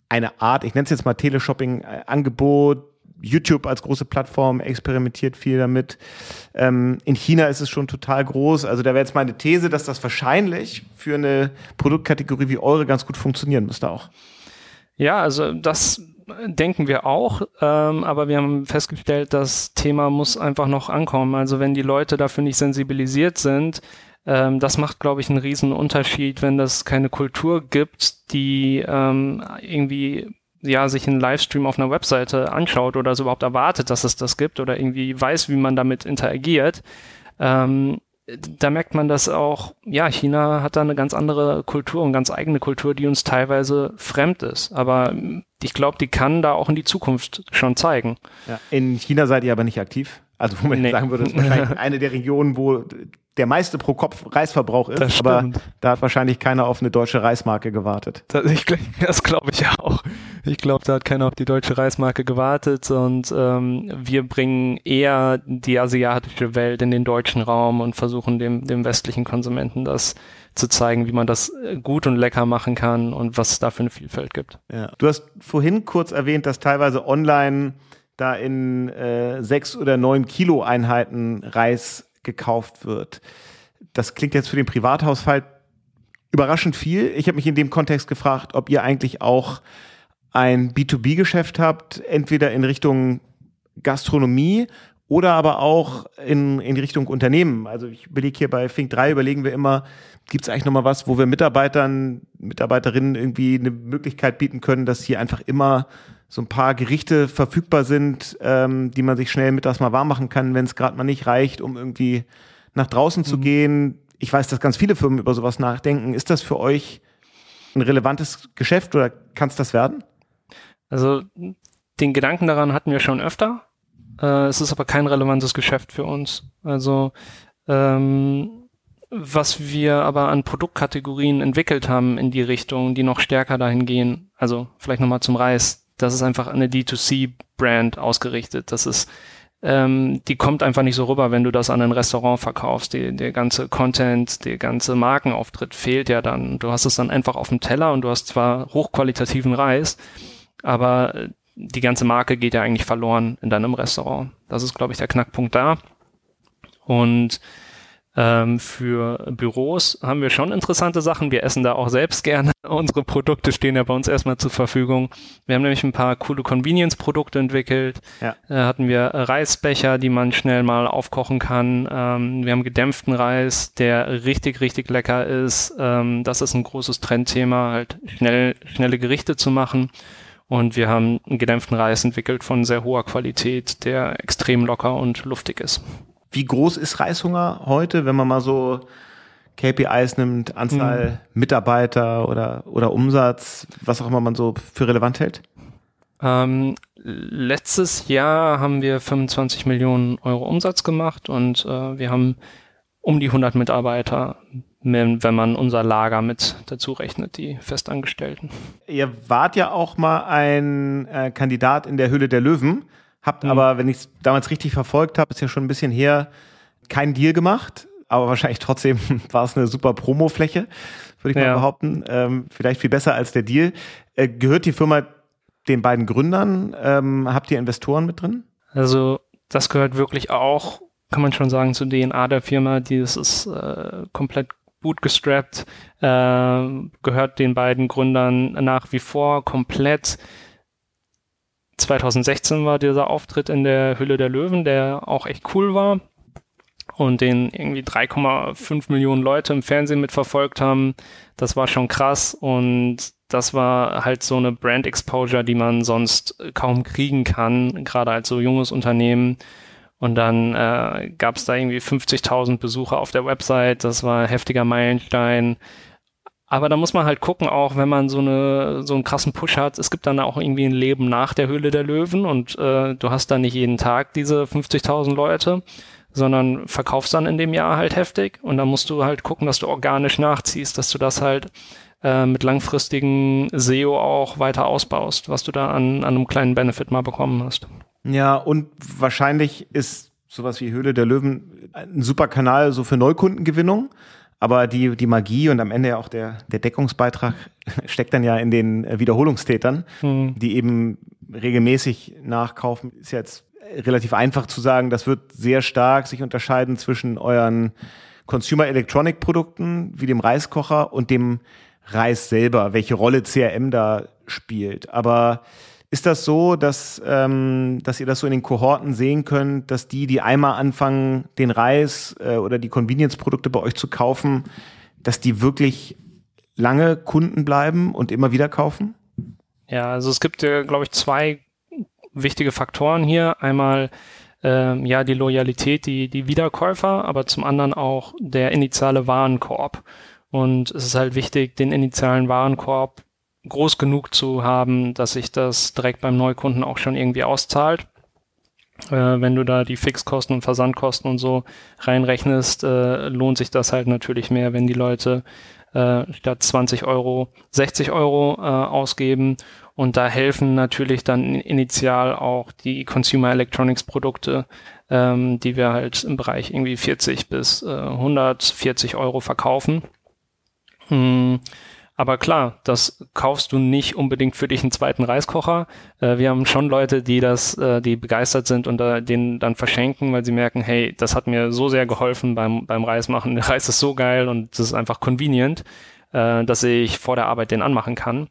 eine Art, ich nenne es jetzt mal Teleshopping-Angebot. YouTube als große Plattform experimentiert viel damit. Ähm, in China ist es schon total groß. Also da wäre jetzt meine These, dass das wahrscheinlich für eine Produktkategorie wie eure ganz gut funktionieren müsste auch. Ja, also das denken wir auch, ähm, aber wir haben festgestellt, das Thema muss einfach noch ankommen. Also wenn die Leute dafür nicht sensibilisiert sind, ähm, das macht, glaube ich, einen riesen Unterschied, wenn das keine Kultur gibt, die ähm, irgendwie ja, sich einen Livestream auf einer Webseite anschaut oder so überhaupt erwartet, dass es das gibt oder irgendwie weiß, wie man damit interagiert. Ähm, da merkt man, dass auch, ja, China hat da eine ganz andere Kultur und ganz eigene Kultur, die uns teilweise fremd ist. Aber ich glaube, die kann da auch in die Zukunft schon zeigen. Ja. In China seid ihr aber nicht aktiv. Also wo man nee. sagen würde, das ist wahrscheinlich eine der Regionen, wo der meiste pro Kopf Reisverbrauch ist, aber da hat wahrscheinlich keiner auf eine deutsche Reismarke gewartet. Das, das glaube ich auch. Ich glaube, da hat keiner auf die deutsche Reismarke gewartet und ähm, wir bringen eher die asiatische Welt in den deutschen Raum und versuchen dem, dem westlichen Konsumenten das zu zeigen, wie man das gut und lecker machen kann und was es da für eine Vielfalt gibt. Ja. Du hast vorhin kurz erwähnt, dass teilweise online da in äh, sechs oder neun Kilo Einheiten Reis gekauft wird. Das klingt jetzt für den Privathaushalt überraschend viel. Ich habe mich in dem Kontext gefragt, ob ihr eigentlich auch ein B2B-Geschäft habt, entweder in Richtung Gastronomie oder aber auch in, in Richtung Unternehmen. Also ich überlege hier bei Fink 3, überlegen wir immer, gibt es eigentlich nochmal was, wo wir Mitarbeitern, Mitarbeiterinnen irgendwie eine Möglichkeit bieten können, dass sie einfach immer so ein paar Gerichte verfügbar sind, ähm, die man sich schnell mittags mal warm machen kann, wenn es gerade mal nicht reicht, um irgendwie nach draußen mhm. zu gehen. Ich weiß, dass ganz viele Firmen über sowas nachdenken. Ist das für euch ein relevantes Geschäft oder kann es das werden? Also den Gedanken daran hatten wir schon öfter. Äh, es ist aber kein relevantes Geschäft für uns. Also ähm, was wir aber an Produktkategorien entwickelt haben in die Richtung, die noch stärker dahin gehen, also vielleicht nochmal zum Reis, das ist einfach eine D2C-Brand ausgerichtet. Das ist, ähm, die kommt einfach nicht so rüber, wenn du das an ein Restaurant verkaufst. Die, der ganze Content, der ganze Markenauftritt fehlt ja dann. Du hast es dann einfach auf dem Teller und du hast zwar hochqualitativen Reis, aber äh, die ganze Marke geht ja eigentlich verloren in deinem Restaurant. Das ist, glaube ich, der Knackpunkt da. Und ähm, für Büros haben wir schon interessante Sachen. Wir essen da auch selbst gerne. [laughs] Unsere Produkte stehen ja bei uns erstmal zur Verfügung. Wir haben nämlich ein paar coole Convenience-Produkte entwickelt. Ja. Da hatten wir Reisbecher, die man schnell mal aufkochen kann. Ähm, wir haben gedämpften Reis, der richtig, richtig lecker ist. Ähm, das ist ein großes Trendthema, halt schnell, schnelle Gerichte zu machen. Und wir haben einen gedämpften Reis entwickelt von sehr hoher Qualität, der extrem locker und luftig ist. Wie groß ist Reishunger heute, wenn man mal so KPIs nimmt, Anzahl mhm. Mitarbeiter oder, oder Umsatz, was auch immer man so für relevant hält? Ähm, letztes Jahr haben wir 25 Millionen Euro Umsatz gemacht und äh, wir haben um die 100 Mitarbeiter, wenn man unser Lager mit dazu rechnet, die Festangestellten. Ihr wart ja auch mal ein äh, Kandidat in der Hülle der Löwen. Habt mhm. aber, wenn ich es damals richtig verfolgt habe, ist ja schon ein bisschen her, keinen Deal gemacht. Aber wahrscheinlich trotzdem [laughs] war es eine super Promofläche, würde ich ja. mal behaupten. Ähm, vielleicht viel besser als der Deal. Äh, gehört die Firma den beiden Gründern? Ähm, habt ihr Investoren mit drin? Also das gehört wirklich auch, kann man schon sagen, zur DNA der Firma. Dieses ist äh, komplett bootgestrapped, äh, gehört den beiden Gründern nach wie vor komplett. 2016 war dieser Auftritt in der Hülle der Löwen, der auch echt cool war und den irgendwie 3,5 Millionen Leute im Fernsehen mitverfolgt haben. Das war schon krass und das war halt so eine Brand Exposure, die man sonst kaum kriegen kann, gerade als so junges Unternehmen. Und dann äh, gab es da irgendwie 50.000 Besucher auf der Website. Das war ein heftiger Meilenstein. Aber da muss man halt gucken, auch wenn man so eine so einen krassen Push hat, es gibt dann auch irgendwie ein Leben nach der Höhle der Löwen und äh, du hast dann nicht jeden Tag diese 50.000 Leute, sondern verkaufst dann in dem Jahr halt heftig und dann musst du halt gucken, dass du organisch nachziehst, dass du das halt äh, mit langfristigen SEO auch weiter ausbaust, was du da an, an einem kleinen Benefit mal bekommen hast. Ja, und wahrscheinlich ist sowas wie Höhle der Löwen ein super Kanal so für Neukundengewinnung. Aber die, die Magie und am Ende ja auch der, der Deckungsbeitrag [laughs] steckt dann ja in den Wiederholungstätern, mhm. die eben regelmäßig nachkaufen. Ist jetzt relativ einfach zu sagen, das wird sehr stark sich unterscheiden zwischen euren Consumer Electronic Produkten wie dem Reiskocher und dem Reis selber, welche Rolle CRM da spielt. Aber ist das so, dass, ähm, dass ihr das so in den Kohorten sehen könnt, dass die, die einmal anfangen, den Reis äh, oder die Convenience-Produkte bei euch zu kaufen, dass die wirklich lange Kunden bleiben und immer wieder kaufen? Ja, also es gibt ja, glaube ich, zwei wichtige Faktoren hier. Einmal ähm, ja die Loyalität, die, die Wiederkäufer, aber zum anderen auch der initiale Warenkorb. Und es ist halt wichtig, den initialen Warenkorb groß genug zu haben, dass sich das direkt beim Neukunden auch schon irgendwie auszahlt. Äh, wenn du da die Fixkosten und Versandkosten und so reinrechnest, äh, lohnt sich das halt natürlich mehr, wenn die Leute äh, statt 20 Euro 60 Euro äh, ausgeben. Und da helfen natürlich dann initial auch die Consumer Electronics Produkte, ähm, die wir halt im Bereich irgendwie 40 bis äh, 140 Euro verkaufen. Hm aber klar, das kaufst du nicht unbedingt für dich einen zweiten Reiskocher. Äh, wir haben schon Leute, die das, äh, die begeistert sind und äh, den dann verschenken, weil sie merken, hey, das hat mir so sehr geholfen beim, beim Reismachen. Der Reis ist so geil und das ist einfach convenient, äh, dass ich vor der Arbeit den anmachen kann,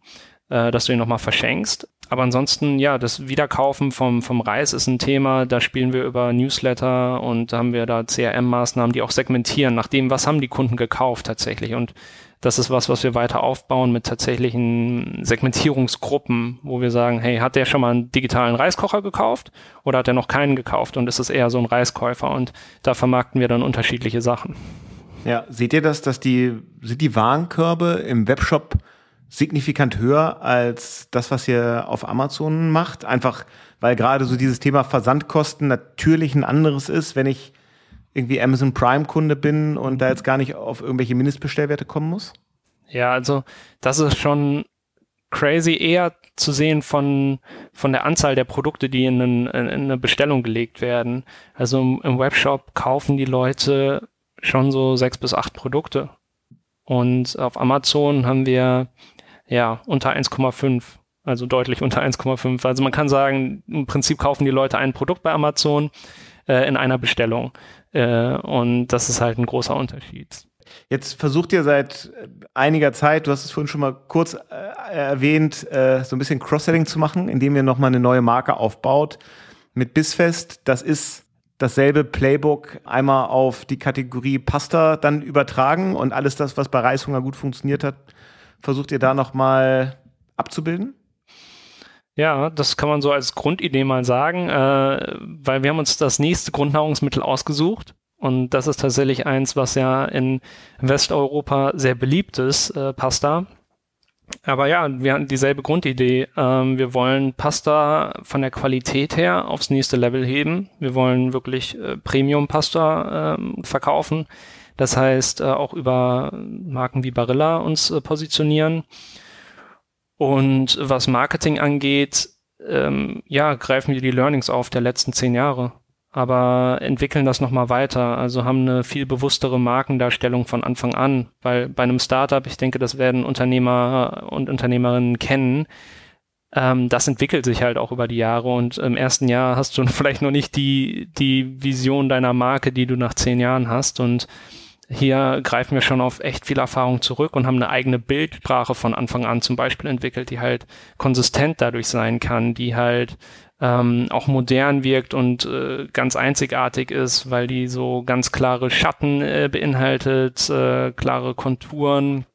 äh, dass du ihn nochmal verschenkst. Aber ansonsten, ja, das Wiederkaufen vom, vom Reis ist ein Thema. Da spielen wir über Newsletter und haben wir da CRM-Maßnahmen, die auch segmentieren, nach dem, was haben die Kunden gekauft tatsächlich. Und das ist was, was wir weiter aufbauen mit tatsächlichen Segmentierungsgruppen, wo wir sagen, hey, hat der schon mal einen digitalen Reiskocher gekauft oder hat er noch keinen gekauft? Und ist es eher so ein Reiskäufer? Und da vermarkten wir dann unterschiedliche Sachen. Ja, seht ihr das, dass die, sind die Warenkörbe im Webshop signifikant höher als das, was ihr auf Amazon macht? Einfach, weil gerade so dieses Thema Versandkosten natürlich ein anderes ist, wenn ich irgendwie Amazon Prime Kunde bin und da jetzt gar nicht auf irgendwelche Mindestbestellwerte kommen muss? Ja, also das ist schon crazy eher zu sehen von, von der Anzahl der Produkte, die in, einen, in eine Bestellung gelegt werden. Also im, im Webshop kaufen die Leute schon so sechs bis acht Produkte. Und auf Amazon haben wir ja unter 1,5 also deutlich unter 1,5. Also man kann sagen, im Prinzip kaufen die Leute ein Produkt bei Amazon äh, in einer Bestellung. Äh, und das ist halt ein großer Unterschied. Jetzt versucht ihr seit einiger Zeit, du hast es vorhin schon mal kurz äh, erwähnt, äh, so ein bisschen Cross-Selling zu machen, indem ihr nochmal eine neue Marke aufbaut mit Bissfest. Das ist dasselbe Playbook einmal auf die Kategorie Pasta dann übertragen und alles das, was bei Reishunger gut funktioniert hat, versucht ihr da nochmal abzubilden? Ja, das kann man so als Grundidee mal sagen, äh, weil wir haben uns das nächste Grundnahrungsmittel ausgesucht und das ist tatsächlich eins, was ja in Westeuropa sehr beliebt ist, äh, Pasta. Aber ja, wir hatten dieselbe Grundidee. Ähm, wir wollen Pasta von der Qualität her aufs nächste Level heben. Wir wollen wirklich äh, Premium-Pasta äh, verkaufen. Das heißt, äh, auch über Marken wie Barilla uns äh, positionieren. Und was Marketing angeht, ähm, ja, greifen wir die Learnings auf der letzten zehn Jahre, aber entwickeln das nochmal weiter. Also haben eine viel bewusstere Markendarstellung von Anfang an, weil bei einem Startup, ich denke, das werden Unternehmer und Unternehmerinnen kennen, ähm, das entwickelt sich halt auch über die Jahre und im ersten Jahr hast du [laughs] vielleicht noch nicht die, die Vision deiner Marke, die du nach zehn Jahren hast und hier greifen wir schon auf echt viel Erfahrung zurück und haben eine eigene Bildsprache von Anfang an zum Beispiel entwickelt, die halt konsistent dadurch sein kann, die halt ähm, auch modern wirkt und äh, ganz einzigartig ist, weil die so ganz klare Schatten äh, beinhaltet, äh, klare Konturen,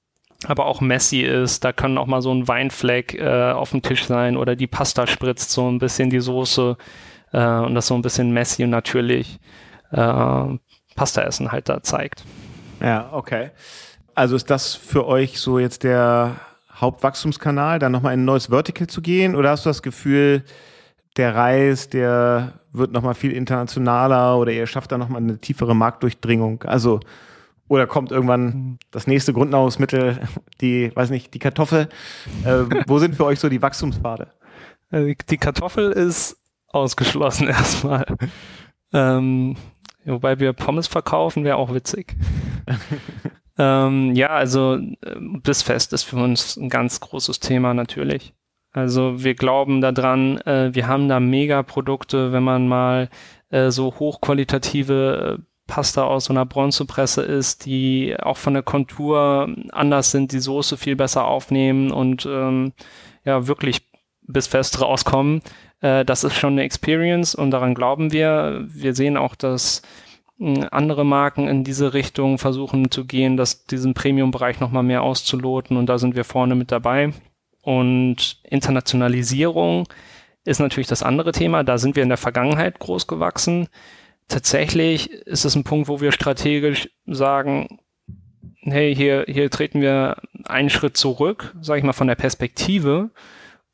aber auch messy ist. Da kann auch mal so ein Weinfleck äh, auf dem Tisch sein oder die Pasta spritzt so ein bisschen die Soße äh, und das so ein bisschen messy und natürlich äh, Pasta essen halt da zeigt. Ja, okay. Also ist das für euch so jetzt der Hauptwachstumskanal, dann nochmal in ein neues Vertical zu gehen? Oder hast du das Gefühl, der Reis, der wird nochmal viel internationaler oder ihr schafft da nochmal eine tiefere Marktdurchdringung? Also, oder kommt irgendwann das nächste Grundnahrungsmittel, die, weiß nicht, die Kartoffel? Äh, wo sind für euch so die Wachstumspfade? Äh, die Kartoffel ist ausgeschlossen [laughs] erstmal. Ähm, Wobei wir Pommes verkaufen, wäre auch witzig. [laughs] ähm, ja, also Bissfest ist für uns ein ganz großes Thema natürlich. Also wir glauben daran, äh, wir haben da Mega-Produkte, wenn man mal äh, so hochqualitative äh, Pasta aus so einer Bronzepresse ist, die auch von der Kontur anders sind, die Soße viel besser aufnehmen und ähm, ja wirklich bis fest rauskommen. Äh, das ist schon eine Experience und daran glauben wir. Wir sehen auch, dass hm, andere Marken in diese Richtung versuchen zu gehen, dass diesen Premium-Bereich nochmal mehr auszuloten und da sind wir vorne mit dabei. Und Internationalisierung ist natürlich das andere Thema. Da sind wir in der Vergangenheit groß gewachsen. Tatsächlich ist es ein Punkt, wo wir strategisch sagen, hey, hier, hier treten wir einen Schritt zurück, sage ich mal, von der Perspektive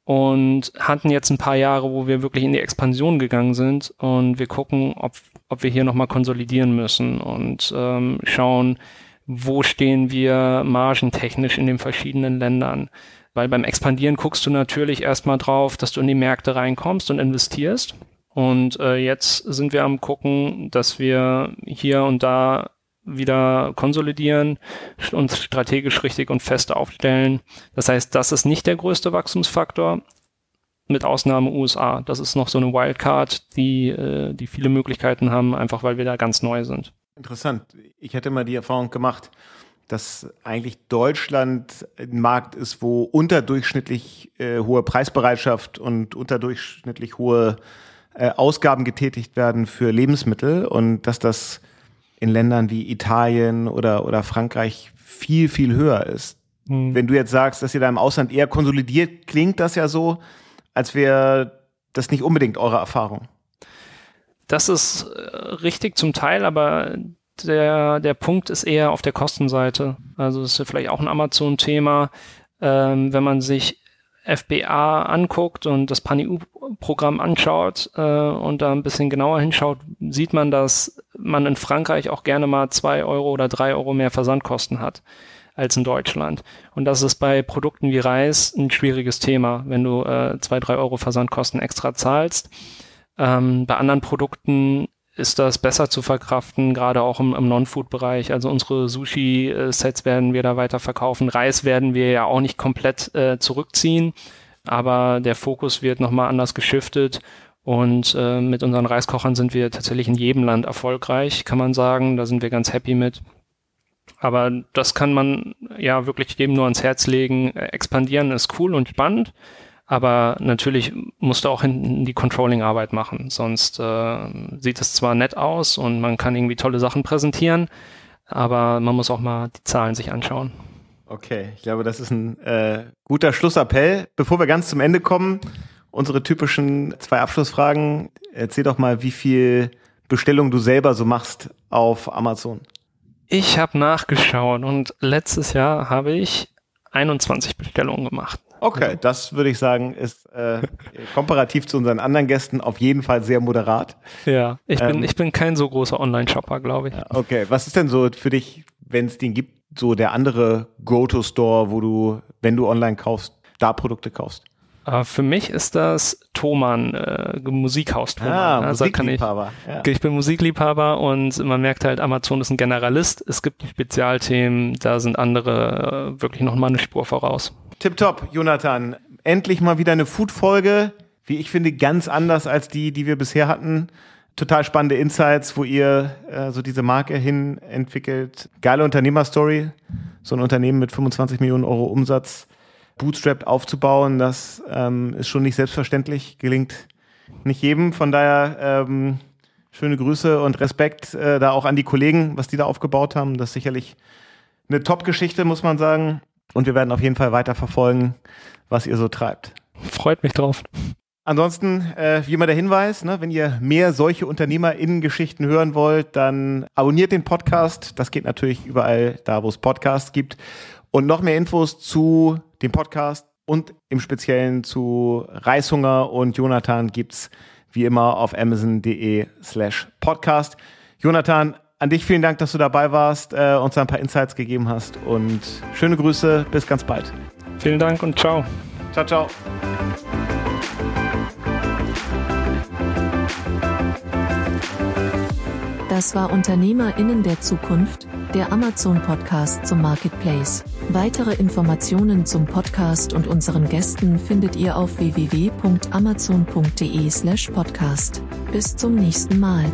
und hatten jetzt ein paar Jahre, wo wir wirklich in die Expansion gegangen sind und wir gucken, ob, ob wir hier nochmal konsolidieren müssen und ähm, schauen, wo stehen wir margentechnisch in den verschiedenen Ländern. Weil beim Expandieren guckst du natürlich erstmal drauf, dass du in die Märkte reinkommst und investierst. Und äh, jetzt sind wir am gucken, dass wir hier und da wieder konsolidieren, uns strategisch richtig und fest aufstellen. Das heißt, das ist nicht der größte Wachstumsfaktor, mit Ausnahme USA. Das ist noch so eine Wildcard, die, äh, die viele Möglichkeiten haben, einfach weil wir da ganz neu sind. Interessant. Ich hätte mal die Erfahrung gemacht, dass eigentlich Deutschland ein Markt ist, wo unterdurchschnittlich äh, hohe Preisbereitschaft und unterdurchschnittlich hohe äh, Ausgaben getätigt werden für Lebensmittel und dass das in Ländern wie Italien oder, oder Frankreich viel, viel höher ist. Hm. Wenn du jetzt sagst, dass ihr da im Ausland eher konsolidiert, klingt das ja so, als wäre das nicht unbedingt eure Erfahrung. Das ist äh, richtig zum Teil, aber der, der Punkt ist eher auf der Kostenseite. Also das ist vielleicht auch ein Amazon-Thema. Ähm, wenn man sich FBA anguckt und das PANIU-Programm anschaut äh, und da ein bisschen genauer hinschaut, sieht man, dass man in Frankreich auch gerne mal zwei Euro oder drei Euro mehr Versandkosten hat als in Deutschland. Und das ist bei Produkten wie Reis ein schwieriges Thema, wenn du äh, zwei, drei Euro Versandkosten extra zahlst. Ähm, bei anderen Produkten ist das besser zu verkraften, gerade auch im, im Non-Food-Bereich. Also unsere Sushi-Sets werden wir da weiter verkaufen. Reis werden wir ja auch nicht komplett äh, zurückziehen, aber der Fokus wird nochmal anders geschiftet. Und äh, mit unseren Reiskochern sind wir tatsächlich in jedem Land erfolgreich, kann man sagen. Da sind wir ganz happy mit. Aber das kann man ja wirklich jedem nur ans Herz legen. Expandieren ist cool und spannend. Aber natürlich musst du auch hinten die Controlling-Arbeit machen. Sonst äh, sieht es zwar nett aus und man kann irgendwie tolle Sachen präsentieren, aber man muss auch mal die Zahlen sich anschauen. Okay, ich glaube, das ist ein äh, guter Schlussappell. Bevor wir ganz zum Ende kommen, unsere typischen zwei Abschlussfragen. Erzähl doch mal, wie viel Bestellung du selber so machst auf Amazon. Ich habe nachgeschaut und letztes Jahr habe ich 21 Bestellungen gemacht. Okay, also das würde ich sagen, ist äh, komparativ zu unseren anderen Gästen auf jeden Fall sehr moderat. Ja, ich bin, ähm, ich bin kein so großer Online-Shopper, glaube ich. Okay, was ist denn so für dich, wenn es den gibt, so der andere Go-To-Store, wo du, wenn du online kaufst, da Produkte kaufst? Uh, für mich ist das Thomann, äh, Musikhaus Thomann. Ah, also Musikliebhaber. Ich, ja. ich bin Musikliebhaber und man merkt halt, Amazon ist ein Generalist. Es gibt Spezialthemen, da sind andere äh, wirklich noch mal eine Spur voraus. Tipptopp, Jonathan. Endlich mal wieder eine Food-Folge. Wie ich finde, ganz anders als die, die wir bisher hatten. Total spannende Insights, wo ihr äh, so diese Marke hin entwickelt. Geile Unternehmerstory. So ein Unternehmen mit 25 Millionen Euro Umsatz bootstrapped aufzubauen, das ähm, ist schon nicht selbstverständlich. Gelingt nicht jedem. Von daher ähm, schöne Grüße und Respekt äh, da auch an die Kollegen, was die da aufgebaut haben. Das ist sicherlich eine Top-Geschichte, muss man sagen. Und wir werden auf jeden Fall weiter verfolgen, was ihr so treibt. Freut mich drauf. Ansonsten, äh, wie immer der Hinweis, ne, wenn ihr mehr solche UnternehmerInnen-Geschichten hören wollt, dann abonniert den Podcast. Das geht natürlich überall da, wo es Podcasts gibt. Und noch mehr Infos zu dem Podcast und im Speziellen zu Reishunger und Jonathan gibt's wie immer auf amazon.de slash podcast. Jonathan, an dich vielen Dank, dass du dabei warst, äh, uns ein paar Insights gegeben hast und schöne Grüße, bis ganz bald. Vielen Dank und ciao. Ciao, ciao. Das war Unternehmerinnen der Zukunft, der Amazon Podcast zum Marketplace. Weitere Informationen zum Podcast und unseren Gästen findet ihr auf www.amazon.de/podcast. Bis zum nächsten Mal.